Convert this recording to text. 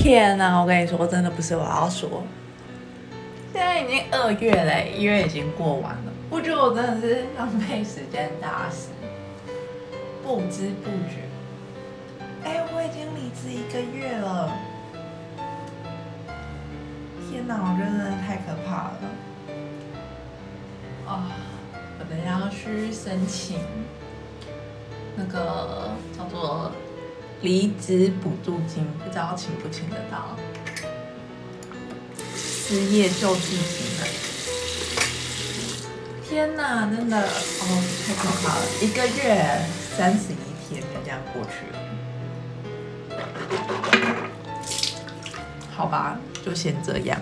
天哪！我跟你说，真的不是我要说，现在已经二月嘞，一月已经过完了。我觉得我真的是浪费时间大师，不知不觉，哎，我已经离职一个月了。天哪，我觉得真的太可怕了。啊，我等下要去申请那个离职补助金，不知道请不请得到？失业救济金！天哪，真的哦，太可怕了！一个月三十一天就这样过去了，好吧，就先这样。